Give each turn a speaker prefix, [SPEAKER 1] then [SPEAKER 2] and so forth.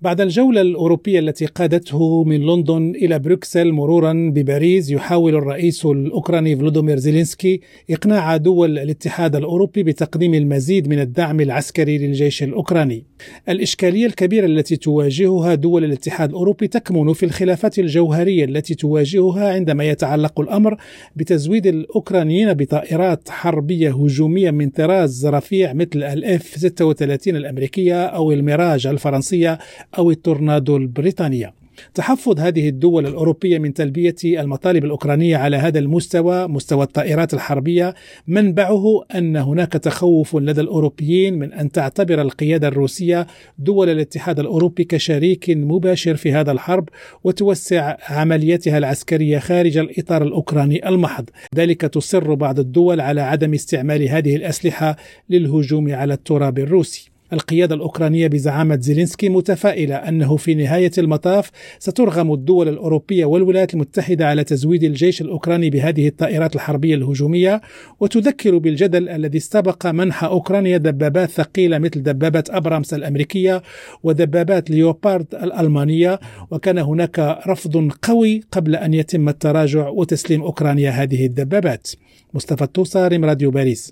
[SPEAKER 1] بعد الجولة الأوروبية التي قادته من لندن إلى بروكسل مرورا بباريس يحاول الرئيس الأوكراني فولوديمير زيلينسكي إقناع دول الاتحاد الأوروبي بتقديم المزيد من الدعم العسكري للجيش الأوكراني. الإشكالية الكبيرة التي تواجهها دول الاتحاد الأوروبي تكمن في الخلافات الجوهرية التي تواجهها عندما يتعلق الأمر بتزويد الأوكرانيين بطائرات حربية هجومية من طراز رفيع مثل الإف 36 الأمريكية أو الميراج الفرنسية أو التورنادو البريطانية. تحفظ هذه الدول الأوروبية من تلبية المطالب الأوكرانية على هذا المستوى مستوى الطائرات الحربية. منبعه أن هناك تخوف لدى الأوروبيين من أن تعتبر القيادة الروسية دول الاتحاد الأوروبي كشريك مباشر في هذا الحرب وتوسع عملياتها العسكرية خارج الإطار الأوكراني المحض. ذلك تصر بعض الدول على عدم استعمال هذه الأسلحة للهجوم على التراب الروسي. القيادة الأوكرانية بزعامة زيلينسكي متفائلة أنه في نهاية المطاف سترغم الدول الأوروبية والولايات المتحدة على تزويد الجيش الأوكراني بهذه الطائرات الحربية الهجومية وتذكر بالجدل الذي استبق منح أوكرانيا دبابات ثقيلة مثل دبابة أبرامس الأمريكية ودبابات ليوبارد الألمانية وكان هناك رفض قوي قبل أن يتم التراجع وتسليم أوكرانيا هذه الدبابات. مصطفى التوصارم راديو باريس.